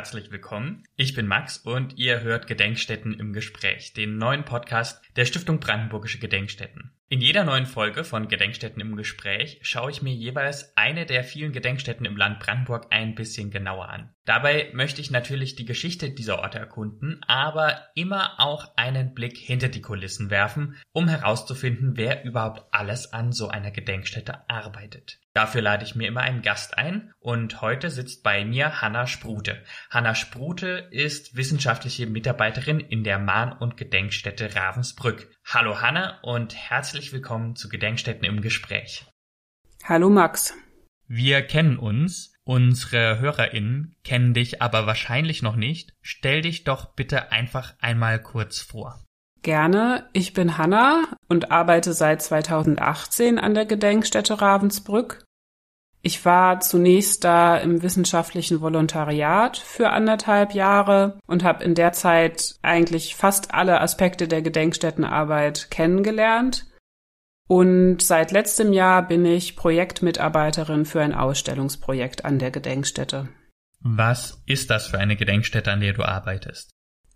herzlich willkommen. Ich bin Max und ihr hört Gedenkstätten im Gespräch, den neuen Podcast der Stiftung Brandenburgische Gedenkstätten. In jeder neuen Folge von Gedenkstätten im Gespräch schaue ich mir jeweils eine der vielen Gedenkstätten im Land Brandenburg ein bisschen genauer an. Dabei möchte ich natürlich die Geschichte dieser Orte erkunden, aber immer auch einen Blick hinter die Kulissen werfen, um herauszufinden, wer überhaupt alles an so einer Gedenkstätte arbeitet. Dafür lade ich mir immer einen Gast ein und heute sitzt bei mir Hanna Sprute. Hanna Sprute ist wissenschaftliche Mitarbeiterin in der Mahn- und Gedenkstätte Ravensbrück. Hallo Hanna und herzlich willkommen zu Gedenkstätten im Gespräch. Hallo Max. Wir kennen uns, unsere HörerInnen kennen dich aber wahrscheinlich noch nicht. Stell dich doch bitte einfach einmal kurz vor. Gerne. Ich bin Hanna und arbeite seit 2018 an der Gedenkstätte Ravensbrück. Ich war zunächst da im wissenschaftlichen Volontariat für anderthalb Jahre und habe in der Zeit eigentlich fast alle Aspekte der Gedenkstättenarbeit kennengelernt. Und seit letztem Jahr bin ich Projektmitarbeiterin für ein Ausstellungsprojekt an der Gedenkstätte. Was ist das für eine Gedenkstätte, an der du arbeitest?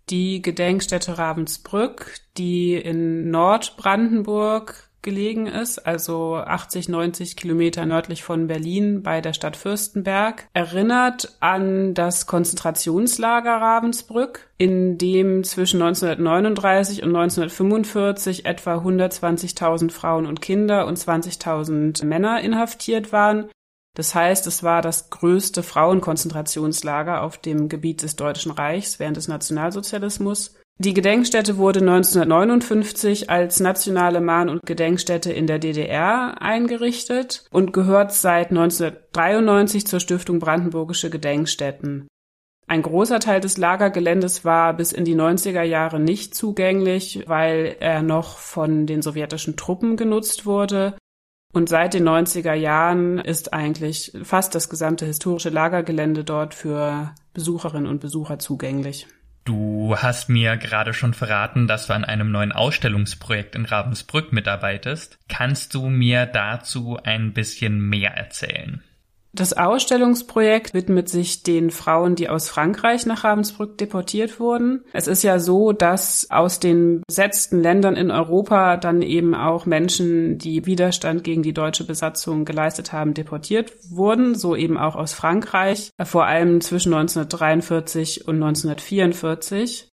Die Gedenkstätte Ravensbrück, die in Nordbrandenburg gelegen ist, also 80, 90 Kilometer nördlich von Berlin bei der Stadt Fürstenberg, erinnert an das Konzentrationslager Ravensbrück, in dem zwischen 1939 und 1945 etwa 120.000 Frauen und Kinder und 20.000 Männer inhaftiert waren. Das heißt, es war das größte Frauenkonzentrationslager auf dem Gebiet des Deutschen Reichs während des Nationalsozialismus. Die Gedenkstätte wurde 1959 als nationale Mahn- und Gedenkstätte in der DDR eingerichtet und gehört seit 1993 zur Stiftung Brandenburgische Gedenkstätten. Ein großer Teil des Lagergeländes war bis in die 90er Jahre nicht zugänglich, weil er noch von den sowjetischen Truppen genutzt wurde. Und seit den 90er Jahren ist eigentlich fast das gesamte historische Lagergelände dort für Besucherinnen und Besucher zugänglich. Du hast mir gerade schon verraten, dass du an einem neuen Ausstellungsprojekt in Ravensbrück mitarbeitest. Kannst du mir dazu ein bisschen mehr erzählen? Das Ausstellungsprojekt widmet sich den Frauen, die aus Frankreich nach Ravensbrück deportiert wurden. Es ist ja so, dass aus den besetzten Ländern in Europa dann eben auch Menschen, die Widerstand gegen die deutsche Besatzung geleistet haben, deportiert wurden, so eben auch aus Frankreich, vor allem zwischen 1943 und 1944.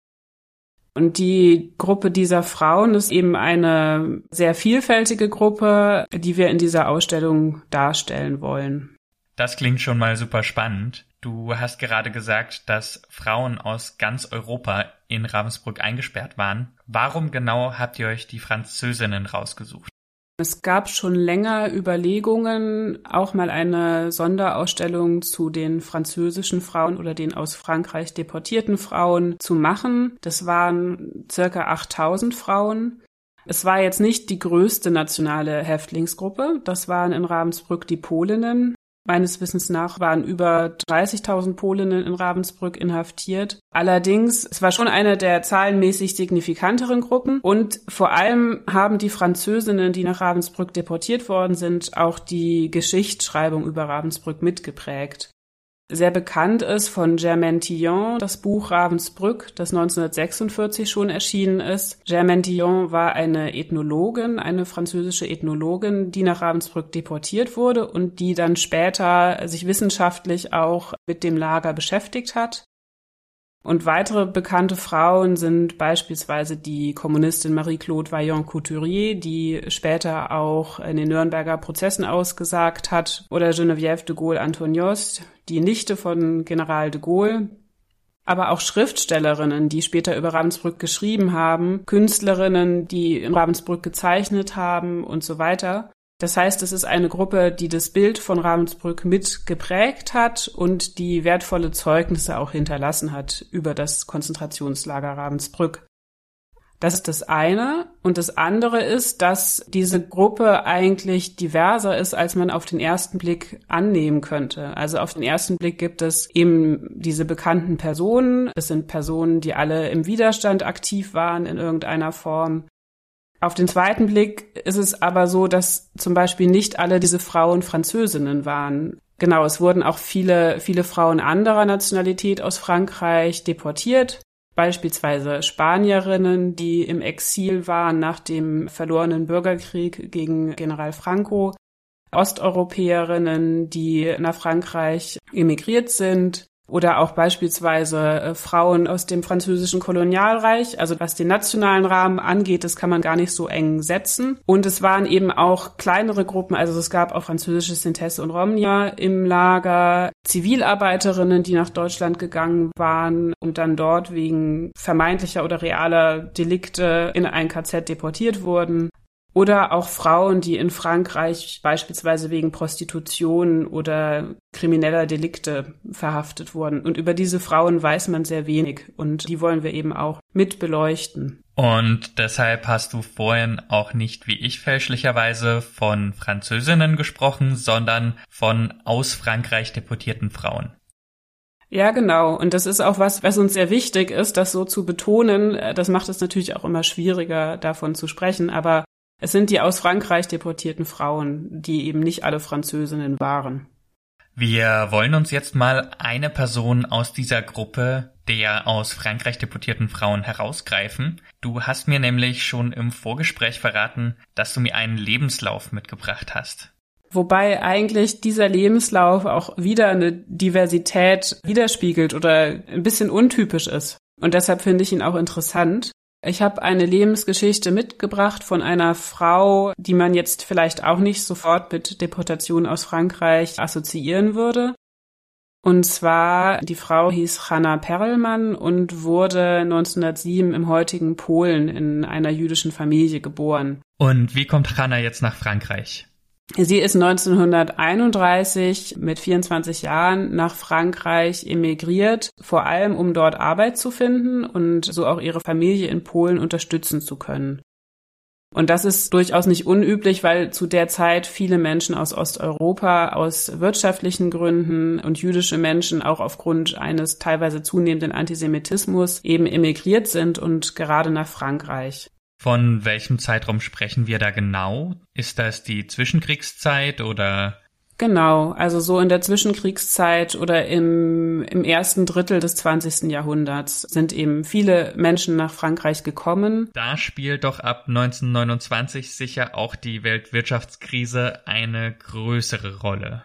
Und die Gruppe dieser Frauen ist eben eine sehr vielfältige Gruppe, die wir in dieser Ausstellung darstellen wollen. Das klingt schon mal super spannend. Du hast gerade gesagt, dass Frauen aus ganz Europa in Ravensbrück eingesperrt waren. Warum genau habt ihr euch die Französinnen rausgesucht? Es gab schon länger Überlegungen, auch mal eine Sonderausstellung zu den französischen Frauen oder den aus Frankreich deportierten Frauen zu machen. Das waren circa 8000 Frauen. Es war jetzt nicht die größte nationale Häftlingsgruppe. Das waren in Ravensbrück die Polinnen. Meines Wissens nach waren über 30.000 Polinnen in Ravensbrück inhaftiert. Allerdings, es war schon eine der zahlenmäßig signifikanteren Gruppen und vor allem haben die Französinnen, die nach Ravensbrück deportiert worden sind, auch die Geschichtsschreibung über Ravensbrück mitgeprägt. Sehr bekannt ist von Germaine Tillon das Buch Ravensbrück, das 1946 schon erschienen ist. Germaine Tillon war eine Ethnologin, eine französische Ethnologin, die nach Ravensbrück deportiert wurde und die dann später sich wissenschaftlich auch mit dem Lager beschäftigt hat. Und weitere bekannte Frauen sind beispielsweise die Kommunistin Marie-Claude Vaillant-Couturier, die später auch in den Nürnberger Prozessen ausgesagt hat, oder Geneviève de Gaulle-Antonios, die Nichte von General de Gaulle, aber auch Schriftstellerinnen, die später über Ravensbrück geschrieben haben, Künstlerinnen, die in Ravensbrück gezeichnet haben und so weiter. Das heißt, es ist eine Gruppe, die das Bild von Ravensbrück mit geprägt hat und die wertvolle Zeugnisse auch hinterlassen hat über das Konzentrationslager Ravensbrück. Das ist das eine. Und das andere ist, dass diese Gruppe eigentlich diverser ist, als man auf den ersten Blick annehmen könnte. Also auf den ersten Blick gibt es eben diese bekannten Personen. Es sind Personen, die alle im Widerstand aktiv waren in irgendeiner Form. Auf den zweiten Blick ist es aber so, dass zum Beispiel nicht alle diese Frauen Französinnen waren. Genau, es wurden auch viele, viele Frauen anderer Nationalität aus Frankreich deportiert beispielsweise Spanierinnen, die im Exil waren nach dem verlorenen Bürgerkrieg gegen General Franco, Osteuropäerinnen, die nach Frankreich emigriert sind, oder auch beispielsweise äh, Frauen aus dem französischen Kolonialreich. Also was den nationalen Rahmen angeht, das kann man gar nicht so eng setzen. Und es waren eben auch kleinere Gruppen, also es gab auch französische Sintesse und Romnia im Lager, Zivilarbeiterinnen, die nach Deutschland gegangen waren und dann dort wegen vermeintlicher oder realer Delikte in ein KZ deportiert wurden. Oder auch Frauen, die in Frankreich beispielsweise wegen Prostitution oder krimineller Delikte verhaftet wurden. Und über diese Frauen weiß man sehr wenig und die wollen wir eben auch mit beleuchten. Und deshalb hast du vorhin auch nicht wie ich fälschlicherweise von Französinnen gesprochen, sondern von aus Frankreich deportierten Frauen. Ja, genau. Und das ist auch was, was uns sehr wichtig ist, das so zu betonen. Das macht es natürlich auch immer schwieriger, davon zu sprechen. Aber es sind die aus Frankreich deportierten Frauen, die eben nicht alle Französinnen waren. Wir wollen uns jetzt mal eine Person aus dieser Gruppe der aus Frankreich deportierten Frauen herausgreifen. Du hast mir nämlich schon im Vorgespräch verraten, dass du mir einen Lebenslauf mitgebracht hast. Wobei eigentlich dieser Lebenslauf auch wieder eine Diversität widerspiegelt oder ein bisschen untypisch ist. Und deshalb finde ich ihn auch interessant. Ich habe eine Lebensgeschichte mitgebracht von einer Frau, die man jetzt vielleicht auch nicht sofort mit Deportation aus Frankreich assoziieren würde. Und zwar, die Frau hieß Hanna Perlmann und wurde 1907 im heutigen Polen in einer jüdischen Familie geboren. Und wie kommt Hanna jetzt nach Frankreich? Sie ist 1931 mit 24 Jahren nach Frankreich emigriert, vor allem um dort Arbeit zu finden und so auch ihre Familie in Polen unterstützen zu können. Und das ist durchaus nicht unüblich, weil zu der Zeit viele Menschen aus Osteuropa aus wirtschaftlichen Gründen und jüdische Menschen auch aufgrund eines teilweise zunehmenden Antisemitismus eben emigriert sind und gerade nach Frankreich. Von welchem Zeitraum sprechen wir da genau? Ist das die Zwischenkriegszeit oder? Genau, also so in der Zwischenkriegszeit oder im, im ersten Drittel des 20. Jahrhunderts sind eben viele Menschen nach Frankreich gekommen. Da spielt doch ab 1929 sicher auch die Weltwirtschaftskrise eine größere Rolle.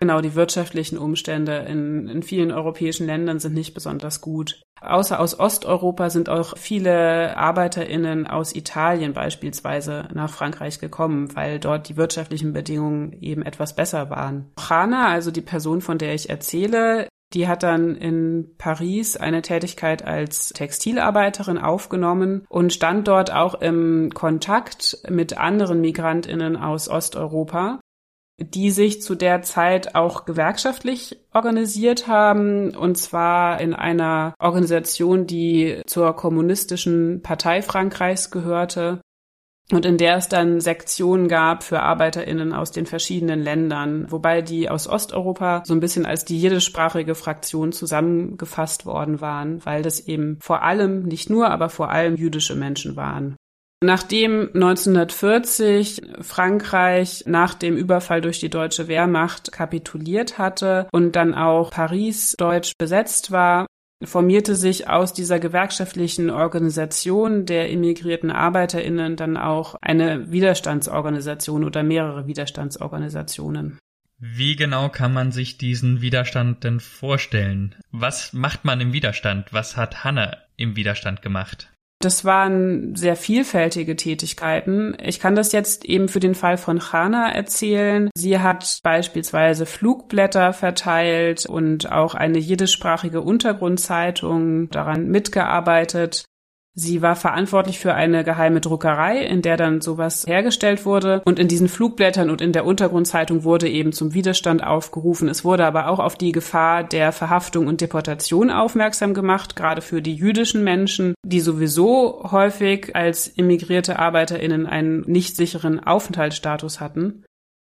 Genau, die wirtschaftlichen Umstände in, in vielen europäischen Ländern sind nicht besonders gut. Außer aus Osteuropa sind auch viele ArbeiterInnen aus Italien beispielsweise nach Frankreich gekommen, weil dort die wirtschaftlichen Bedingungen eben etwas besser waren. Chana, also die Person, von der ich erzähle, die hat dann in Paris eine Tätigkeit als Textilarbeiterin aufgenommen und stand dort auch im Kontakt mit anderen Migrantinnen aus Osteuropa die sich zu der Zeit auch gewerkschaftlich organisiert haben, und zwar in einer Organisation, die zur kommunistischen Partei Frankreichs gehörte und in der es dann Sektionen gab für Arbeiterinnen aus den verschiedenen Ländern, wobei die aus Osteuropa so ein bisschen als die jiddischsprachige Fraktion zusammengefasst worden waren, weil das eben vor allem, nicht nur, aber vor allem jüdische Menschen waren. Nachdem 1940 Frankreich nach dem Überfall durch die deutsche Wehrmacht kapituliert hatte und dann auch Paris deutsch besetzt war, formierte sich aus dieser gewerkschaftlichen Organisation der immigrierten Arbeiterinnen dann auch eine Widerstandsorganisation oder mehrere Widerstandsorganisationen. Wie genau kann man sich diesen Widerstand denn vorstellen? Was macht man im Widerstand? Was hat Hanne im Widerstand gemacht? Das waren sehr vielfältige Tätigkeiten. Ich kann das jetzt eben für den Fall von Chana erzählen. Sie hat beispielsweise Flugblätter verteilt und auch eine jiddischsprachige Untergrundzeitung daran mitgearbeitet. Sie war verantwortlich für eine geheime Druckerei, in der dann sowas hergestellt wurde. Und in diesen Flugblättern und in der Untergrundzeitung wurde eben zum Widerstand aufgerufen. Es wurde aber auch auf die Gefahr der Verhaftung und Deportation aufmerksam gemacht, gerade für die jüdischen Menschen, die sowieso häufig als immigrierte ArbeiterInnen einen nicht sicheren Aufenthaltsstatus hatten.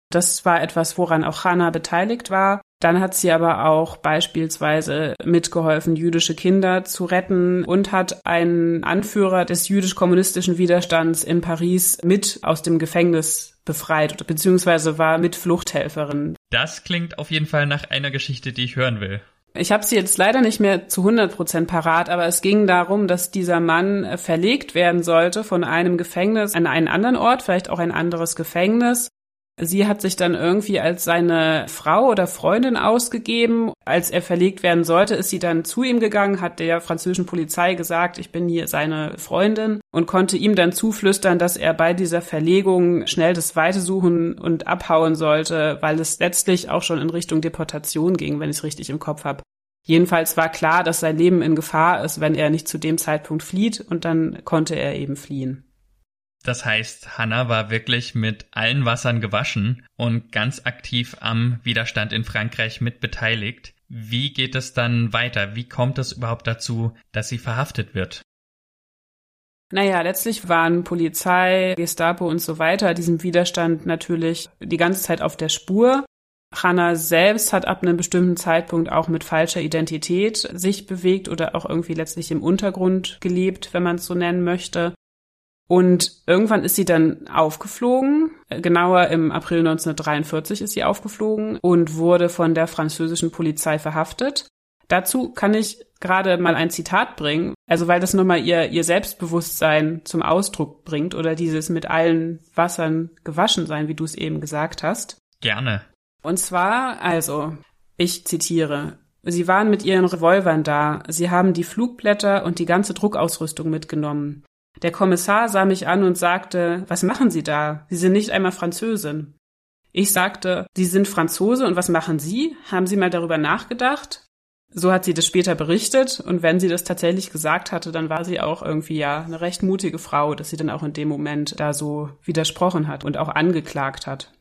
Das war etwas, woran auch Hannah beteiligt war. Dann hat sie aber auch beispielsweise mitgeholfen, jüdische Kinder zu retten und hat einen Anführer des jüdisch-kommunistischen Widerstands in Paris mit aus dem Gefängnis befreit, beziehungsweise war mit Fluchthelferin. Das klingt auf jeden Fall nach einer Geschichte, die ich hören will. Ich habe sie jetzt leider nicht mehr zu 100 Prozent parat, aber es ging darum, dass dieser Mann verlegt werden sollte von einem Gefängnis an einen anderen Ort, vielleicht auch ein anderes Gefängnis. Sie hat sich dann irgendwie als seine Frau oder Freundin ausgegeben. Als er verlegt werden sollte, ist sie dann zu ihm gegangen, hat der französischen Polizei gesagt, ich bin hier seine Freundin und konnte ihm dann zuflüstern, dass er bei dieser Verlegung schnell das Weite suchen und abhauen sollte, weil es letztlich auch schon in Richtung Deportation ging, wenn ich es richtig im Kopf habe. Jedenfalls war klar, dass sein Leben in Gefahr ist, wenn er nicht zu dem Zeitpunkt flieht und dann konnte er eben fliehen. Das heißt, Hannah war wirklich mit allen Wassern gewaschen und ganz aktiv am Widerstand in Frankreich mit beteiligt. Wie geht es dann weiter? Wie kommt es überhaupt dazu, dass sie verhaftet wird? Naja, letztlich waren Polizei, Gestapo und so weiter diesem Widerstand natürlich die ganze Zeit auf der Spur. Hannah selbst hat ab einem bestimmten Zeitpunkt auch mit falscher Identität sich bewegt oder auch irgendwie letztlich im Untergrund gelebt, wenn man es so nennen möchte. Und irgendwann ist sie dann aufgeflogen. Genauer im April 1943 ist sie aufgeflogen und wurde von der französischen Polizei verhaftet. Dazu kann ich gerade mal ein Zitat bringen, also weil das nochmal ihr, ihr Selbstbewusstsein zum Ausdruck bringt oder dieses mit allen Wassern gewaschen sein, wie du es eben gesagt hast. Gerne. Und zwar, also, ich zitiere, Sie waren mit ihren Revolvern da, sie haben die Flugblätter und die ganze Druckausrüstung mitgenommen. Der Kommissar sah mich an und sagte, was machen Sie da? Sie sind nicht einmal Französin. Ich sagte, Sie sind Franzose und was machen Sie? Haben Sie mal darüber nachgedacht? So hat sie das später berichtet und wenn sie das tatsächlich gesagt hatte, dann war sie auch irgendwie ja eine recht mutige Frau, dass sie dann auch in dem Moment da so widersprochen hat und auch angeklagt hat.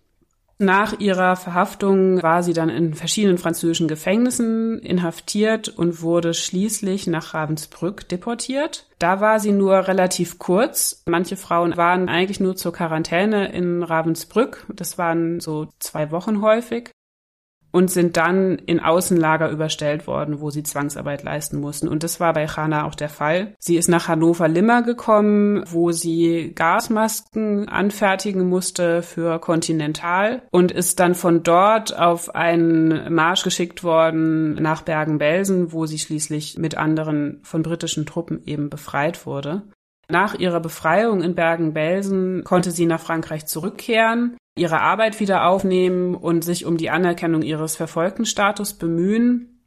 Nach ihrer Verhaftung war sie dann in verschiedenen französischen Gefängnissen inhaftiert und wurde schließlich nach Ravensbrück deportiert. Da war sie nur relativ kurz. Manche Frauen waren eigentlich nur zur Quarantäne in Ravensbrück. Das waren so zwei Wochen häufig und sind dann in Außenlager überstellt worden, wo sie Zwangsarbeit leisten mussten. Und das war bei Chana auch der Fall. Sie ist nach Hannover-Limmer gekommen, wo sie Gasmasken anfertigen musste für Continental und ist dann von dort auf einen Marsch geschickt worden nach Bergen-Belsen, wo sie schließlich mit anderen von britischen Truppen eben befreit wurde. Nach ihrer Befreiung in Bergen-Belsen konnte sie nach Frankreich zurückkehren ihre Arbeit wieder aufnehmen und sich um die Anerkennung ihres verfolgten Status bemühen.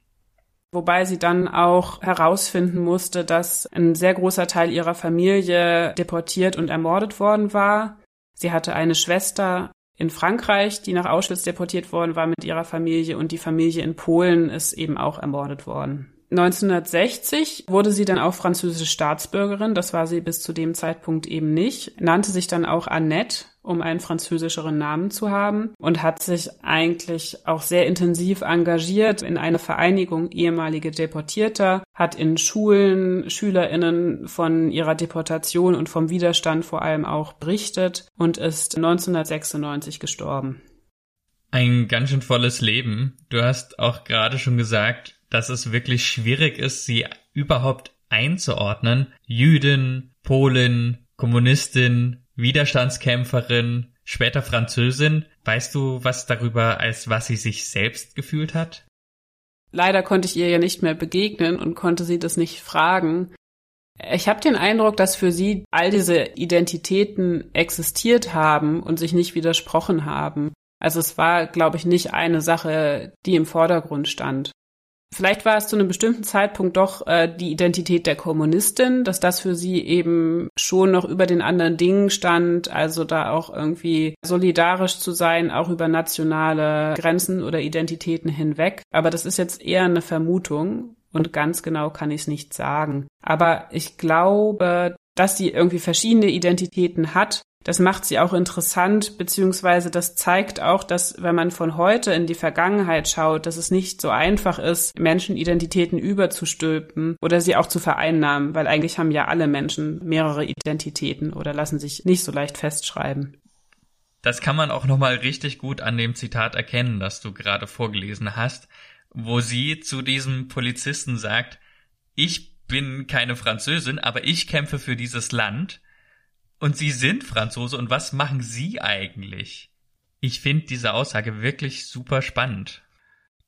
Wobei sie dann auch herausfinden musste, dass ein sehr großer Teil ihrer Familie deportiert und ermordet worden war. Sie hatte eine Schwester in Frankreich, die nach Auschwitz deportiert worden war mit ihrer Familie und die Familie in Polen ist eben auch ermordet worden. 1960 wurde sie dann auch französische Staatsbürgerin, das war sie bis zu dem Zeitpunkt eben nicht, nannte sich dann auch Annette, um einen französischeren Namen zu haben und hat sich eigentlich auch sehr intensiv engagiert in eine Vereinigung ehemalige Deportierter, hat in Schulen Schülerinnen von ihrer Deportation und vom Widerstand vor allem auch berichtet und ist 1996 gestorben. Ein ganz schön volles Leben. Du hast auch gerade schon gesagt, dass es wirklich schwierig ist, sie überhaupt einzuordnen. Jüdin, Polin, Kommunistin, Widerstandskämpferin, später Französin. Weißt du was darüber, als was sie sich selbst gefühlt hat? Leider konnte ich ihr ja nicht mehr begegnen und konnte sie das nicht fragen. Ich habe den Eindruck, dass für sie all diese Identitäten existiert haben und sich nicht widersprochen haben. Also es war, glaube ich, nicht eine Sache, die im Vordergrund stand. Vielleicht war es zu einem bestimmten Zeitpunkt doch äh, die Identität der Kommunistin, dass das für sie eben schon noch über den anderen Dingen stand, also da auch irgendwie solidarisch zu sein, auch über nationale Grenzen oder Identitäten hinweg. Aber das ist jetzt eher eine Vermutung. und ganz genau kann ich es nicht sagen. Aber ich glaube, dass sie irgendwie verschiedene Identitäten hat das macht sie auch interessant, beziehungsweise das zeigt auch, dass wenn man von heute in die Vergangenheit schaut, dass es nicht so einfach ist, Menschen Identitäten überzustülpen oder sie auch zu vereinnahmen, weil eigentlich haben ja alle Menschen mehrere Identitäten oder lassen sich nicht so leicht festschreiben. Das kann man auch nochmal richtig gut an dem Zitat erkennen, das du gerade vorgelesen hast, wo sie zu diesem Polizisten sagt, ich bin keine Französin, aber ich kämpfe für dieses Land und Sie sind Franzose und was machen Sie eigentlich? Ich finde diese Aussage wirklich super spannend.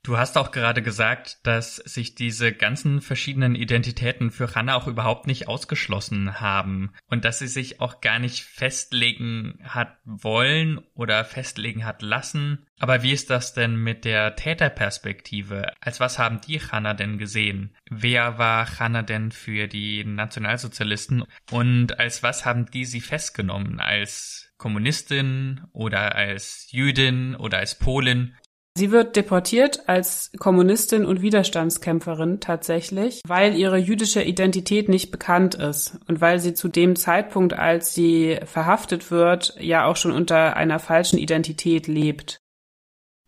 Du hast auch gerade gesagt, dass sich diese ganzen verschiedenen Identitäten für Hannah auch überhaupt nicht ausgeschlossen haben und dass sie sich auch gar nicht festlegen hat wollen oder festlegen hat lassen. Aber wie ist das denn mit der Täterperspektive? Als was haben die Hannah denn gesehen? Wer war Hannah denn für die Nationalsozialisten und als was haben die sie festgenommen? Als Kommunistin oder als Jüdin oder als Polin Sie wird deportiert als Kommunistin und Widerstandskämpferin tatsächlich, weil ihre jüdische Identität nicht bekannt ist und weil sie zu dem Zeitpunkt, als sie verhaftet wird, ja auch schon unter einer falschen Identität lebt.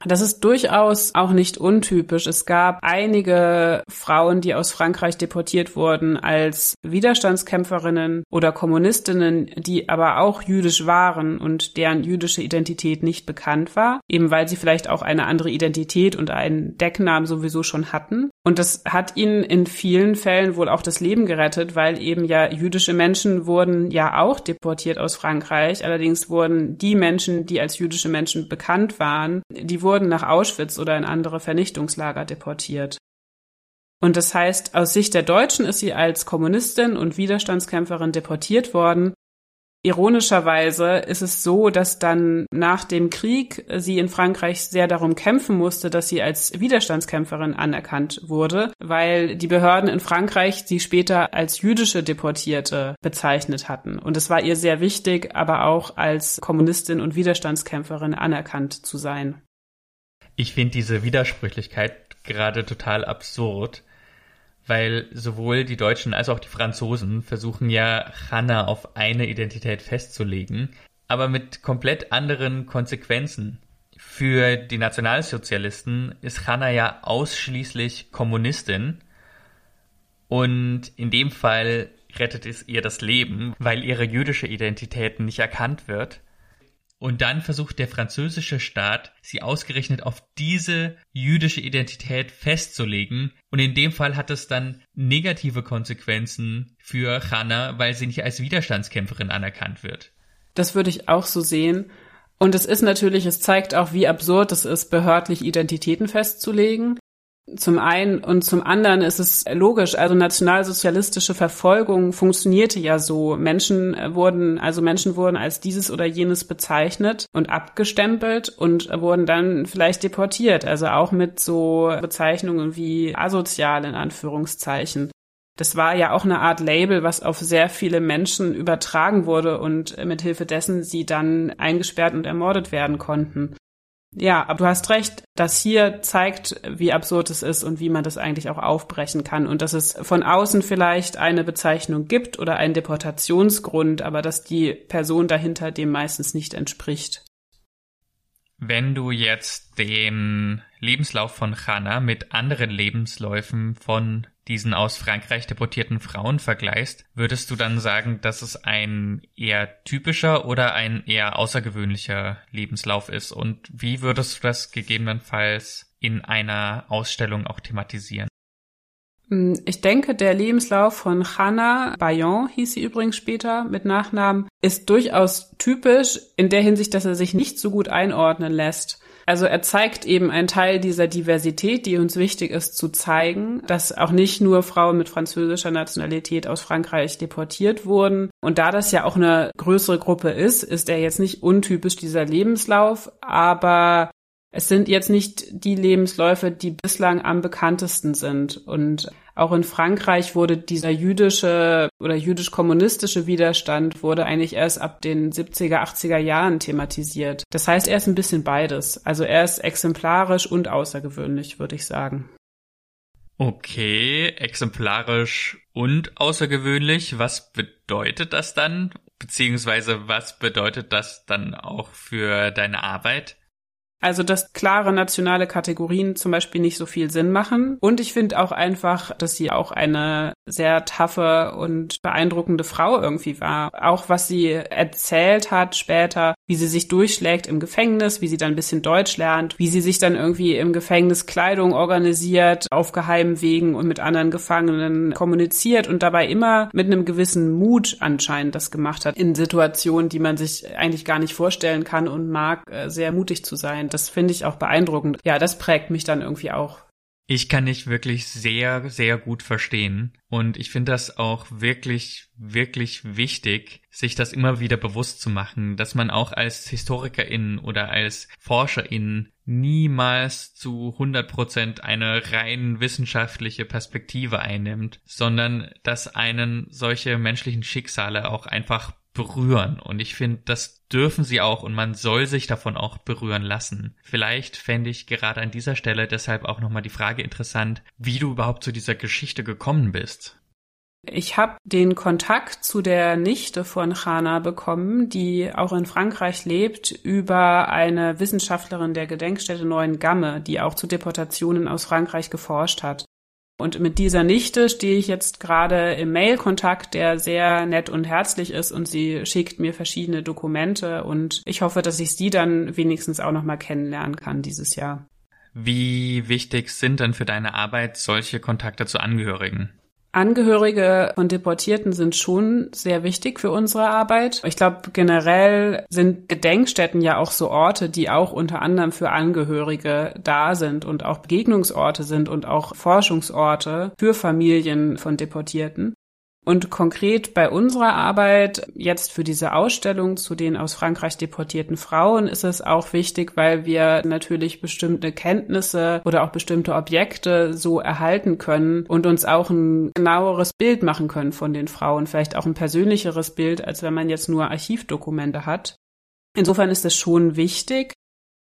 Das ist durchaus auch nicht untypisch. Es gab einige Frauen, die aus Frankreich deportiert wurden als Widerstandskämpferinnen oder Kommunistinnen, die aber auch jüdisch waren und deren jüdische Identität nicht bekannt war, eben weil sie vielleicht auch eine andere Identität und einen Decknamen sowieso schon hatten. Und das hat ihnen in vielen Fällen wohl auch das Leben gerettet, weil eben ja jüdische Menschen wurden ja auch deportiert aus Frankreich. Allerdings wurden die Menschen, die als jüdische Menschen bekannt waren, die wurden nach Auschwitz oder in andere Vernichtungslager deportiert. Und das heißt, aus Sicht der Deutschen ist sie als Kommunistin und Widerstandskämpferin deportiert worden, Ironischerweise ist es so, dass dann nach dem Krieg sie in Frankreich sehr darum kämpfen musste, dass sie als Widerstandskämpferin anerkannt wurde, weil die Behörden in Frankreich sie später als jüdische Deportierte bezeichnet hatten. Und es war ihr sehr wichtig, aber auch als Kommunistin und Widerstandskämpferin anerkannt zu sein. Ich finde diese Widersprüchlichkeit gerade total absurd weil sowohl die Deutschen als auch die Franzosen versuchen ja, Hanna auf eine Identität festzulegen, aber mit komplett anderen Konsequenzen. Für die Nationalsozialisten ist Hanna ja ausschließlich Kommunistin und in dem Fall rettet es ihr das Leben, weil ihre jüdische Identität nicht erkannt wird und dann versucht der französische Staat, sie ausgerechnet auf diese jüdische Identität festzulegen. Und in dem Fall hat es dann negative Konsequenzen für Hanna, weil sie nicht als Widerstandskämpferin anerkannt wird. Das würde ich auch so sehen. Und es ist natürlich, es zeigt auch, wie absurd es ist, behördlich Identitäten festzulegen. Zum einen und zum anderen ist es logisch, also nationalsozialistische Verfolgung funktionierte ja so. Menschen wurden, also Menschen wurden als dieses oder jenes bezeichnet und abgestempelt und wurden dann vielleicht deportiert, also auch mit so Bezeichnungen wie asozial in Anführungszeichen. Das war ja auch eine Art Label, was auf sehr viele Menschen übertragen wurde und mithilfe dessen sie dann eingesperrt und ermordet werden konnten. Ja, aber du hast recht, das hier zeigt, wie absurd es ist und wie man das eigentlich auch aufbrechen kann und dass es von außen vielleicht eine Bezeichnung gibt oder einen Deportationsgrund, aber dass die Person dahinter dem meistens nicht entspricht. Wenn du jetzt den Lebenslauf von Hannah mit anderen Lebensläufen von diesen aus Frankreich deportierten Frauen vergleichst, würdest du dann sagen, dass es ein eher typischer oder ein eher außergewöhnlicher Lebenslauf ist? Und wie würdest du das gegebenenfalls in einer Ausstellung auch thematisieren? Hm, ich denke, der Lebenslauf von Hannah Bayon, hieß sie übrigens später mit Nachnamen, ist durchaus typisch in der Hinsicht, dass er sich nicht so gut einordnen lässt. Also er zeigt eben einen Teil dieser Diversität, die uns wichtig ist zu zeigen, dass auch nicht nur Frauen mit französischer Nationalität aus Frankreich deportiert wurden. Und da das ja auch eine größere Gruppe ist, ist er jetzt nicht untypisch dieser Lebenslauf, aber es sind jetzt nicht die Lebensläufe, die bislang am bekanntesten sind. Und auch in Frankreich wurde dieser jüdische oder jüdisch-kommunistische Widerstand wurde eigentlich erst ab den 70er, 80er Jahren thematisiert. Das heißt, er ist ein bisschen beides. Also er ist exemplarisch und außergewöhnlich, würde ich sagen. Okay, exemplarisch und außergewöhnlich. Was bedeutet das dann? Beziehungsweise was bedeutet das dann auch für deine Arbeit? Also, dass klare nationale Kategorien zum Beispiel nicht so viel Sinn machen. Und ich finde auch einfach, dass sie auch eine sehr taffe und beeindruckende Frau irgendwie war. Auch was sie erzählt hat später, wie sie sich durchschlägt im Gefängnis, wie sie dann ein bisschen Deutsch lernt, wie sie sich dann irgendwie im Gefängnis Kleidung organisiert, auf geheimen Wegen und mit anderen Gefangenen kommuniziert und dabei immer mit einem gewissen Mut anscheinend das gemacht hat in Situationen, die man sich eigentlich gar nicht vorstellen kann und mag, äh, sehr mutig zu sein das finde ich auch beeindruckend. Ja, das prägt mich dann irgendwie auch. Ich kann dich wirklich sehr, sehr gut verstehen. Und ich finde das auch wirklich, wirklich wichtig, sich das immer wieder bewusst zu machen, dass man auch als Historikerin oder als Forscherin niemals zu 100 Prozent eine rein wissenschaftliche Perspektive einnimmt, sondern dass einen solche menschlichen Schicksale auch einfach berühren. Und ich finde, das dürfen sie auch und man soll sich davon auch berühren lassen. Vielleicht fände ich gerade an dieser Stelle deshalb auch nochmal die Frage interessant, wie du überhaupt zu dieser Geschichte gekommen bist. Ich habe den Kontakt zu der Nichte von Chana bekommen, die auch in Frankreich lebt, über eine Wissenschaftlerin der Gedenkstätte Neuen Gamme, die auch zu Deportationen aus Frankreich geforscht hat. Und mit dieser Nichte stehe ich jetzt gerade im Mail-Kontakt, der sehr nett und herzlich ist und sie schickt mir verschiedene Dokumente und ich hoffe, dass ich sie dann wenigstens auch noch mal kennenlernen kann dieses Jahr. Wie wichtig sind denn für deine Arbeit solche Kontakte zu Angehörigen? Angehörige von Deportierten sind schon sehr wichtig für unsere Arbeit. Ich glaube, generell sind Gedenkstätten ja auch so Orte, die auch unter anderem für Angehörige da sind und auch Begegnungsorte sind und auch Forschungsorte für Familien von Deportierten. Und konkret bei unserer Arbeit jetzt für diese Ausstellung zu den aus Frankreich deportierten Frauen ist es auch wichtig, weil wir natürlich bestimmte Kenntnisse oder auch bestimmte Objekte so erhalten können und uns auch ein genaueres Bild machen können von den Frauen, vielleicht auch ein persönlicheres Bild, als wenn man jetzt nur Archivdokumente hat. Insofern ist es schon wichtig.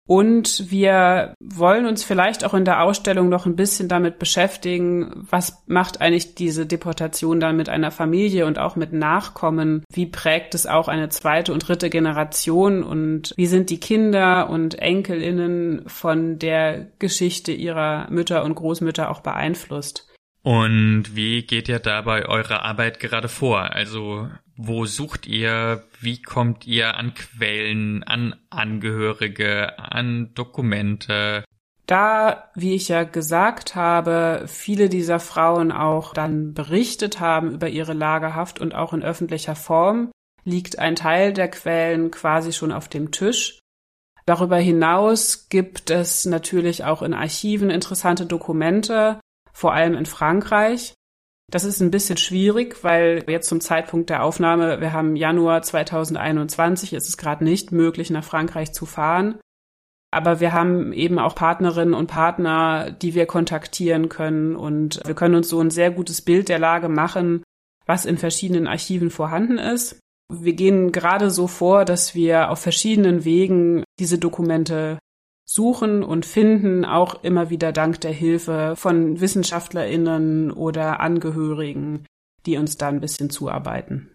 Und wir wollen uns vielleicht auch in der Ausstellung noch ein bisschen damit beschäftigen, was macht eigentlich diese Deportation dann mit einer Familie und auch mit Nachkommen? Wie prägt es auch eine zweite und dritte Generation? Und wie sind die Kinder und Enkelinnen von der Geschichte ihrer Mütter und Großmütter auch beeinflusst? Und wie geht ihr dabei eure Arbeit gerade vor? Also wo sucht ihr? Wie kommt ihr an Quellen, an Angehörige, an Dokumente? Da, wie ich ja gesagt habe, viele dieser Frauen auch dann berichtet haben über ihre Lagerhaft und auch in öffentlicher Form, liegt ein Teil der Quellen quasi schon auf dem Tisch. Darüber hinaus gibt es natürlich auch in Archiven interessante Dokumente, vor allem in Frankreich. Das ist ein bisschen schwierig, weil jetzt zum Zeitpunkt der Aufnahme, wir haben Januar 2021, ist es gerade nicht möglich, nach Frankreich zu fahren. Aber wir haben eben auch Partnerinnen und Partner, die wir kontaktieren können und wir können uns so ein sehr gutes Bild der Lage machen, was in verschiedenen Archiven vorhanden ist. Wir gehen gerade so vor, dass wir auf verschiedenen Wegen diese Dokumente suchen und finden, auch immer wieder dank der Hilfe von Wissenschaftlerinnen oder Angehörigen, die uns da ein bisschen zuarbeiten.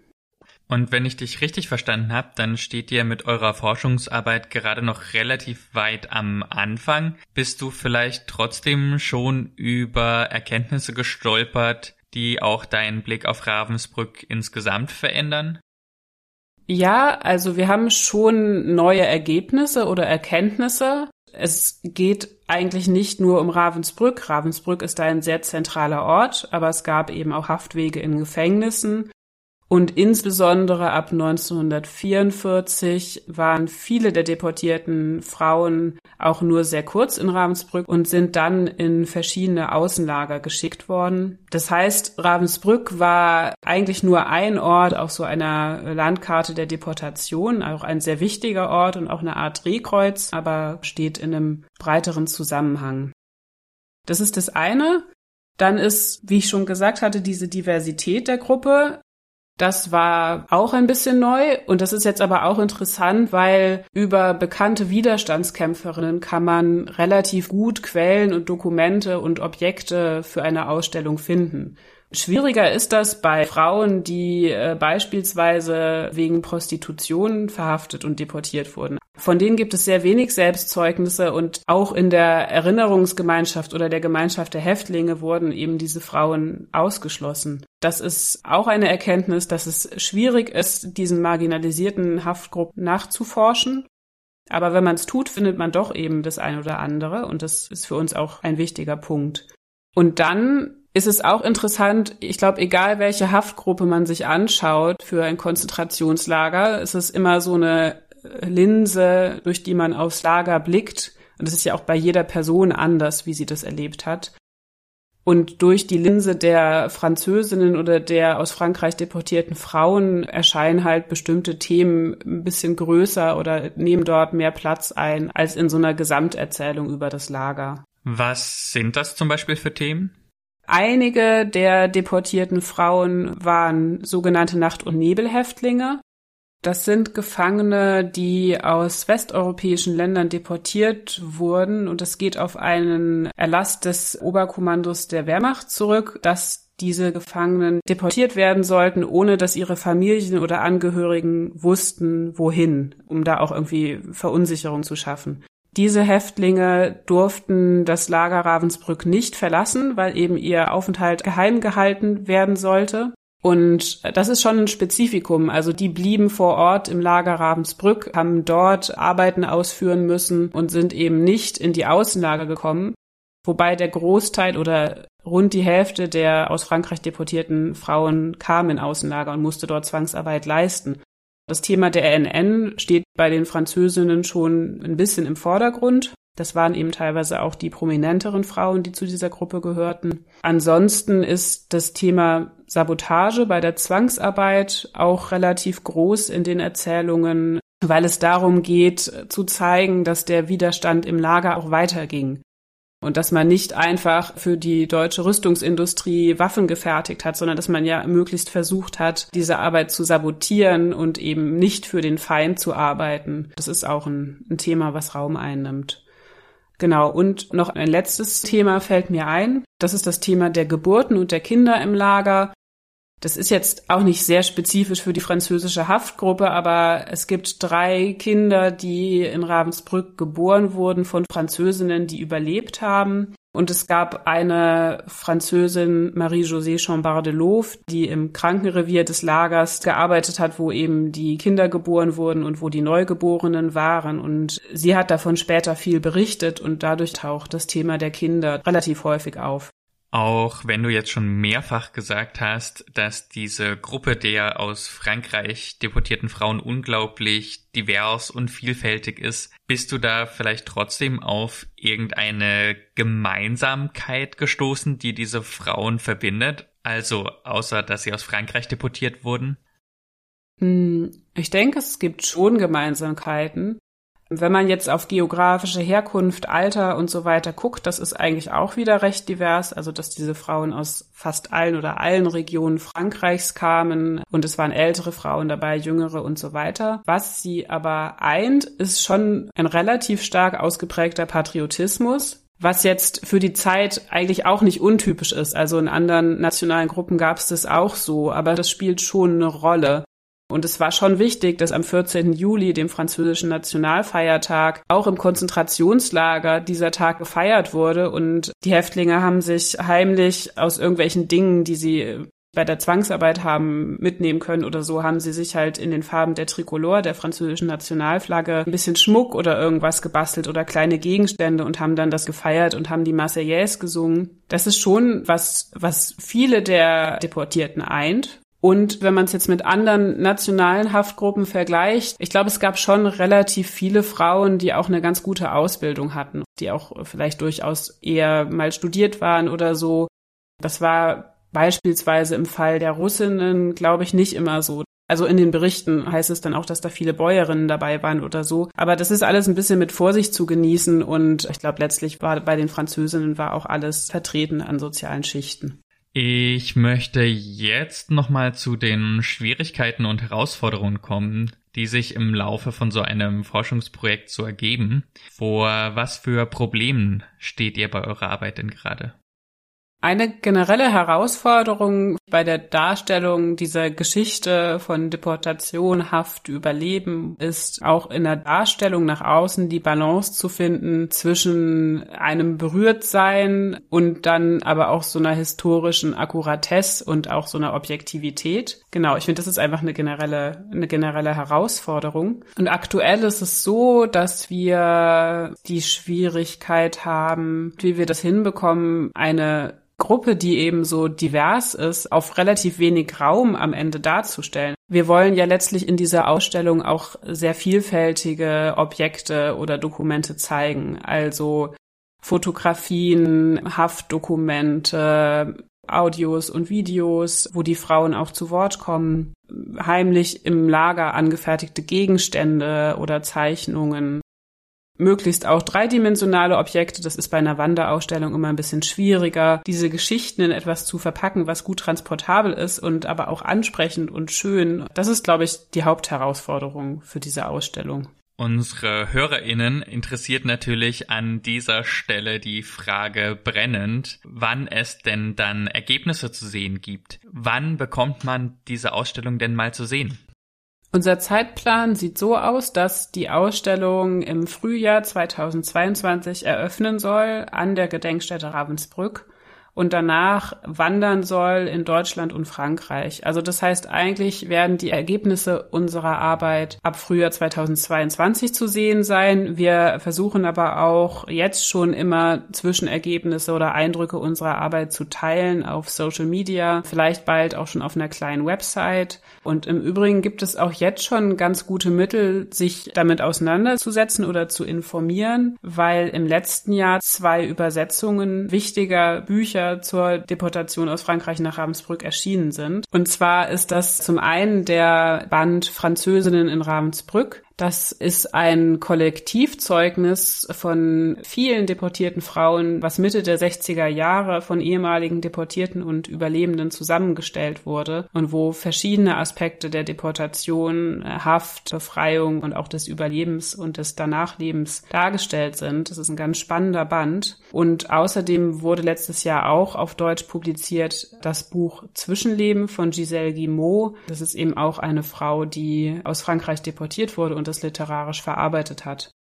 Und wenn ich dich richtig verstanden habe, dann steht ihr mit eurer Forschungsarbeit gerade noch relativ weit am Anfang. Bist du vielleicht trotzdem schon über Erkenntnisse gestolpert, die auch deinen Blick auf Ravensbrück insgesamt verändern? Ja, also wir haben schon neue Ergebnisse oder Erkenntnisse. Es geht eigentlich nicht nur um Ravensbrück. Ravensbrück ist ein sehr zentraler Ort, aber es gab eben auch Haftwege in Gefängnissen. Und insbesondere ab 1944 waren viele der deportierten Frauen auch nur sehr kurz in Ravensbrück und sind dann in verschiedene Außenlager geschickt worden. Das heißt, Ravensbrück war eigentlich nur ein Ort auf so einer Landkarte der Deportation, auch ein sehr wichtiger Ort und auch eine Art Drehkreuz, aber steht in einem breiteren Zusammenhang. Das ist das eine. Dann ist, wie ich schon gesagt hatte, diese Diversität der Gruppe Das war auch ein bisschen neu und das ist jetzt aber auch interessant, weil über bekannte Widerstandskämpferinnen kann man relativ gut Quellen und Dokumente und Objekte für eine Ausstellung finden. Schwieriger ist das bei Frauen, die äh, beispielsweise wegen Prostitution verhaftet und deportiert wurden. Von denen gibt es sehr wenig Selbstzeugnisse und auch in der Erinnerungsgemeinschaft oder der Gemeinschaft der Häftlinge wurden eben diese Frauen ausgeschlossen. Das ist auch eine Erkenntnis, dass es schwierig ist, diesen marginalisierten Haftgruppen nachzuforschen. Aber wenn man es tut, findet man doch eben das eine oder andere und das ist für uns auch ein wichtiger Punkt. Und dann ist es auch interessant, ich glaube, egal welche Haftgruppe man sich anschaut für ein Konzentrationslager, ist es immer so eine Linse, durch die man aufs Lager blickt. Und das ist ja auch bei jeder Person anders, wie sie das erlebt hat. Und durch die Linse der Französinnen oder der aus Frankreich deportierten Frauen erscheinen halt bestimmte Themen ein bisschen größer oder nehmen dort mehr Platz ein als in so einer Gesamterzählung über das Lager. Was sind das zum Beispiel für Themen? Einige der deportierten Frauen waren sogenannte Nacht- und Nebelhäftlinge. Das sind Gefangene, die aus westeuropäischen Ländern deportiert wurden und es geht auf einen Erlass des Oberkommandos der Wehrmacht zurück, dass diese Gefangenen deportiert werden sollten, ohne dass ihre Familien oder Angehörigen wussten, wohin, um da auch irgendwie Verunsicherung zu schaffen. Diese Häftlinge durften das Lager Ravensbrück nicht verlassen, weil eben ihr Aufenthalt geheim gehalten werden sollte. Und das ist schon ein Spezifikum. Also die blieben vor Ort im Lager Ravensbrück, haben dort Arbeiten ausführen müssen und sind eben nicht in die Außenlager gekommen. Wobei der Großteil oder rund die Hälfte der aus Frankreich deportierten Frauen kam in Außenlager und musste dort Zwangsarbeit leisten. Das Thema der NN steht bei den Französinnen schon ein bisschen im Vordergrund. Das waren eben teilweise auch die prominenteren Frauen, die zu dieser Gruppe gehörten. Ansonsten ist das Thema Sabotage bei der Zwangsarbeit auch relativ groß in den Erzählungen, weil es darum geht, zu zeigen, dass der Widerstand im Lager auch weiterging. Und dass man nicht einfach für die deutsche Rüstungsindustrie Waffen gefertigt hat, sondern dass man ja möglichst versucht hat, diese Arbeit zu sabotieren und eben nicht für den Feind zu arbeiten. Das ist auch ein, ein Thema, was Raum einnimmt. Genau, und noch ein letztes Thema fällt mir ein. Das ist das Thema der Geburten und der Kinder im Lager. Das ist jetzt auch nicht sehr spezifisch für die französische Haftgruppe, aber es gibt drei Kinder, die in Ravensbrück geboren wurden von Französinnen, die überlebt haben. Und es gab eine Französin, Marie-José Chambard de Louvre, die im Krankenrevier des Lagers gearbeitet hat, wo eben die Kinder geboren wurden und wo die Neugeborenen waren. Und sie hat davon später viel berichtet und dadurch taucht das Thema der Kinder relativ häufig auf. Auch wenn du jetzt schon mehrfach gesagt hast, dass diese Gruppe der aus Frankreich deportierten Frauen unglaublich divers und vielfältig ist, bist du da vielleicht trotzdem auf irgendeine Gemeinsamkeit gestoßen, die diese Frauen verbindet? Also außer, dass sie aus Frankreich deportiert wurden? Hm, ich denke, es gibt schon Gemeinsamkeiten. Wenn man jetzt auf geografische Herkunft, Alter und so weiter guckt, das ist eigentlich auch wieder recht divers. Also, dass diese Frauen aus fast allen oder allen Regionen Frankreichs kamen und es waren ältere Frauen dabei, jüngere und so weiter. Was sie aber eint, ist schon ein relativ stark ausgeprägter Patriotismus, was jetzt für die Zeit eigentlich auch nicht untypisch ist. Also in anderen nationalen Gruppen gab es das auch so, aber das spielt schon eine Rolle. Und es war schon wichtig, dass am 14. Juli, dem französischen Nationalfeiertag, auch im Konzentrationslager dieser Tag gefeiert wurde. Und die Häftlinge haben sich heimlich aus irgendwelchen Dingen, die sie bei der Zwangsarbeit haben mitnehmen können oder so, haben sie sich halt in den Farben der Tricolore, der französischen Nationalflagge, ein bisschen Schmuck oder irgendwas gebastelt oder kleine Gegenstände und haben dann das gefeiert und haben die Marseillaise gesungen. Das ist schon was, was viele der Deportierten eint. Und wenn man es jetzt mit anderen nationalen Haftgruppen vergleicht, ich glaube, es gab schon relativ viele Frauen, die auch eine ganz gute Ausbildung hatten, die auch vielleicht durchaus eher mal studiert waren oder so. Das war beispielsweise im Fall der Russinnen, glaube ich, nicht immer so. Also in den Berichten heißt es dann auch, dass da viele Bäuerinnen dabei waren oder so. Aber das ist alles ein bisschen mit Vorsicht zu genießen und ich glaube, letztlich war bei den Französinnen war auch alles vertreten an sozialen Schichten. Ich möchte jetzt nochmal zu den Schwierigkeiten und Herausforderungen kommen, die sich im Laufe von so einem Forschungsprojekt so ergeben. Vor was für Problemen steht ihr bei eurer Arbeit denn gerade? Eine generelle Herausforderung bei der Darstellung dieser Geschichte von Deportation, Haft, Überleben ist auch in der Darstellung nach außen die Balance zu finden zwischen einem Berührtsein und dann aber auch so einer historischen Akkuratesse und auch so einer Objektivität. Genau, ich finde, das ist einfach eine generelle, eine generelle Herausforderung. Und aktuell ist es so, dass wir die Schwierigkeit haben, wie wir das hinbekommen, eine Gruppe, die eben so divers ist, auf relativ wenig Raum am Ende darzustellen. Wir wollen ja letztlich in dieser Ausstellung auch sehr vielfältige Objekte oder Dokumente zeigen. Also Fotografien, Haftdokumente, Audios und Videos, wo die Frauen auch zu Wort kommen, heimlich im Lager angefertigte Gegenstände oder Zeichnungen, möglichst auch dreidimensionale Objekte. Das ist bei einer Wanderausstellung immer ein bisschen schwieriger, diese Geschichten in etwas zu verpacken, was gut transportabel ist und aber auch ansprechend und schön. Das ist, glaube ich, die Hauptherausforderung für diese Ausstellung. Unsere HörerInnen interessiert natürlich an dieser Stelle die Frage brennend, wann es denn dann Ergebnisse zu sehen gibt. Wann bekommt man diese Ausstellung denn mal zu sehen? Unser Zeitplan sieht so aus, dass die Ausstellung im Frühjahr 2022 eröffnen soll an der Gedenkstätte Ravensbrück und danach wandern soll in Deutschland und Frankreich. Also das heißt, eigentlich werden die Ergebnisse unserer Arbeit ab Frühjahr 2022 zu sehen sein. Wir versuchen aber auch jetzt schon immer Zwischenergebnisse oder Eindrücke unserer Arbeit zu teilen auf Social Media, vielleicht bald auch schon auf einer kleinen Website. Und im Übrigen gibt es auch jetzt schon ganz gute Mittel, sich damit auseinanderzusetzen oder zu informieren, weil im letzten Jahr zwei Übersetzungen wichtiger Bücher Bücher zur Deportation aus Frankreich nach Ravensbrück erschienen sind. Und zwar ist das zum einen der Band Französinnen in Ravensbrück, das ist ein Kollektivzeugnis von vielen deportierten Frauen, was Mitte der 60er Jahre von ehemaligen Deportierten und Überlebenden zusammengestellt wurde und wo verschiedene Aspekte der Deportation, Haft, Befreiung und auch des Überlebens und des Danachlebens dargestellt sind. Das ist ein ganz spannender Band. Und außerdem wurde letztes Jahr auch auf Deutsch publiziert das Buch Zwischenleben von Giselle Guimau. Das ist eben auch eine Frau, die aus Frankreich deportiert wurde und das literarisch verarbeitet hat.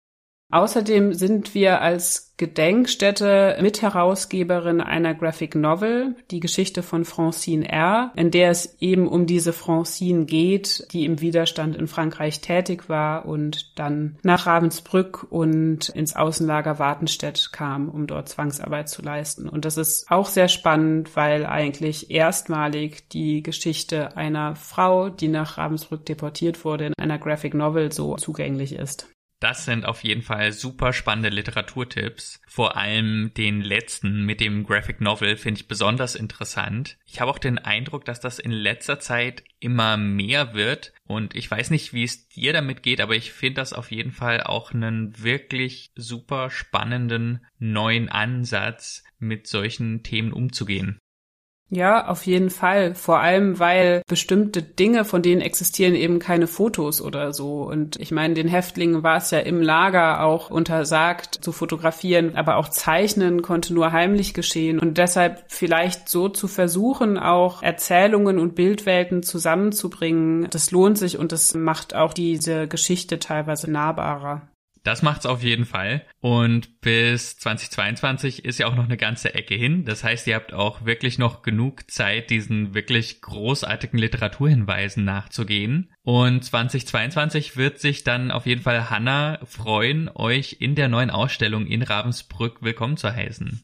Außerdem sind wir als Gedenkstätte Mitherausgeberin einer Graphic Novel, die Geschichte von Francine R., in der es eben um diese Francine geht, die im Widerstand in Frankreich tätig war und dann nach Ravensbrück und ins Außenlager Wartenstedt kam, um dort Zwangsarbeit zu leisten. Und das ist auch sehr spannend, weil eigentlich erstmalig die Geschichte einer Frau, die nach Ravensbrück deportiert wurde, in einer Graphic Novel so zugänglich ist. Das sind auf jeden Fall super spannende Literaturtipps. Vor allem den letzten mit dem Graphic Novel finde ich besonders interessant. Ich habe auch den Eindruck, dass das in letzter Zeit immer mehr wird. Und ich weiß nicht, wie es dir damit geht, aber ich finde das auf jeden Fall auch einen wirklich super spannenden neuen Ansatz, mit solchen Themen umzugehen. Ja, auf jeden Fall. Vor allem, weil bestimmte Dinge, von denen existieren eben keine Fotos oder so. Und ich meine, den Häftlingen war es ja im Lager auch untersagt zu fotografieren, aber auch zeichnen konnte nur heimlich geschehen. Und deshalb vielleicht so zu versuchen, auch Erzählungen und Bildwelten zusammenzubringen, das lohnt sich und das macht auch diese Geschichte teilweise nahbarer. Das macht's auf jeden Fall. Und bis 2022 ist ja auch noch eine ganze Ecke hin. Das heißt, ihr habt auch wirklich noch genug Zeit, diesen wirklich großartigen Literaturhinweisen nachzugehen. Und 2022 wird sich dann auf jeden Fall Hanna freuen, euch in der neuen Ausstellung in Ravensbrück willkommen zu heißen.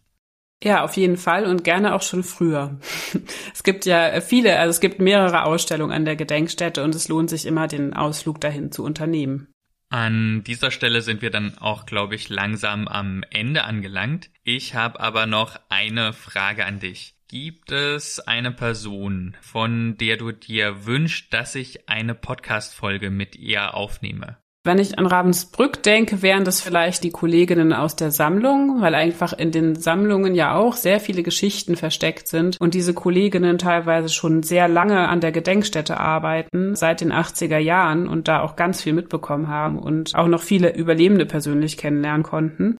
Ja, auf jeden Fall und gerne auch schon früher. Es gibt ja viele, also es gibt mehrere Ausstellungen an der Gedenkstätte und es lohnt sich immer, den Ausflug dahin zu unternehmen. An dieser Stelle sind wir dann auch, glaube ich, langsam am Ende angelangt. Ich habe aber noch eine Frage an dich. Gibt es eine Person, von der du dir wünschst, dass ich eine Podcast-Folge mit ihr aufnehme? Wenn ich an Ravensbrück denke, wären das vielleicht die Kolleginnen aus der Sammlung, weil einfach in den Sammlungen ja auch sehr viele Geschichten versteckt sind und diese Kolleginnen teilweise schon sehr lange an der Gedenkstätte arbeiten, seit den 80er Jahren und da auch ganz viel mitbekommen haben und auch noch viele Überlebende persönlich kennenlernen konnten.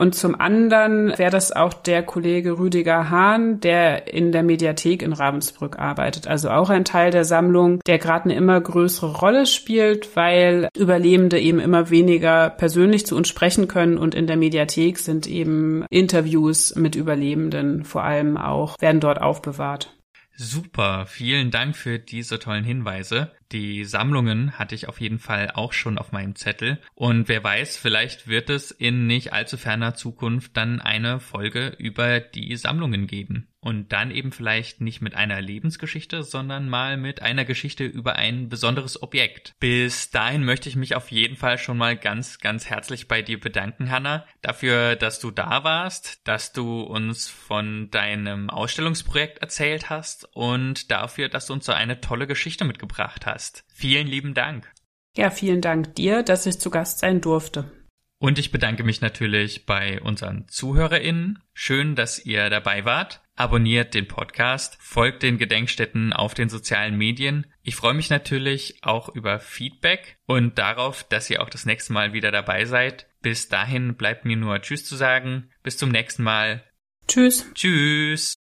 Und zum anderen wäre das auch der Kollege Rüdiger Hahn, der in der Mediathek in Ravensbrück arbeitet. Also auch ein Teil der Sammlung, der gerade eine immer größere Rolle spielt, weil Überlebende eben immer weniger persönlich zu uns sprechen können. Und in der Mediathek sind eben Interviews mit Überlebenden vor allem auch, werden dort aufbewahrt. Super, vielen Dank für diese tollen Hinweise. Die Sammlungen hatte ich auf jeden Fall auch schon auf meinem Zettel. Und wer weiß, vielleicht wird es in nicht allzu ferner Zukunft dann eine Folge über die Sammlungen geben. Und dann eben vielleicht nicht mit einer Lebensgeschichte, sondern mal mit einer Geschichte über ein besonderes Objekt. Bis dahin möchte ich mich auf jeden Fall schon mal ganz, ganz herzlich bei dir bedanken, Hanna, dafür, dass du da warst, dass du uns von deinem Ausstellungsprojekt erzählt hast und dafür, dass du uns so eine tolle Geschichte mitgebracht hast. Vielen lieben Dank. Ja, vielen Dank dir, dass ich zu Gast sein durfte. Und ich bedanke mich natürlich bei unseren ZuhörerInnen. Schön, dass ihr dabei wart. Abonniert den Podcast, folgt den Gedenkstätten auf den sozialen Medien. Ich freue mich natürlich auch über Feedback und darauf, dass ihr auch das nächste Mal wieder dabei seid. Bis dahin bleibt mir nur Tschüss zu sagen. Bis zum nächsten Mal. Tschüss. Tschüss.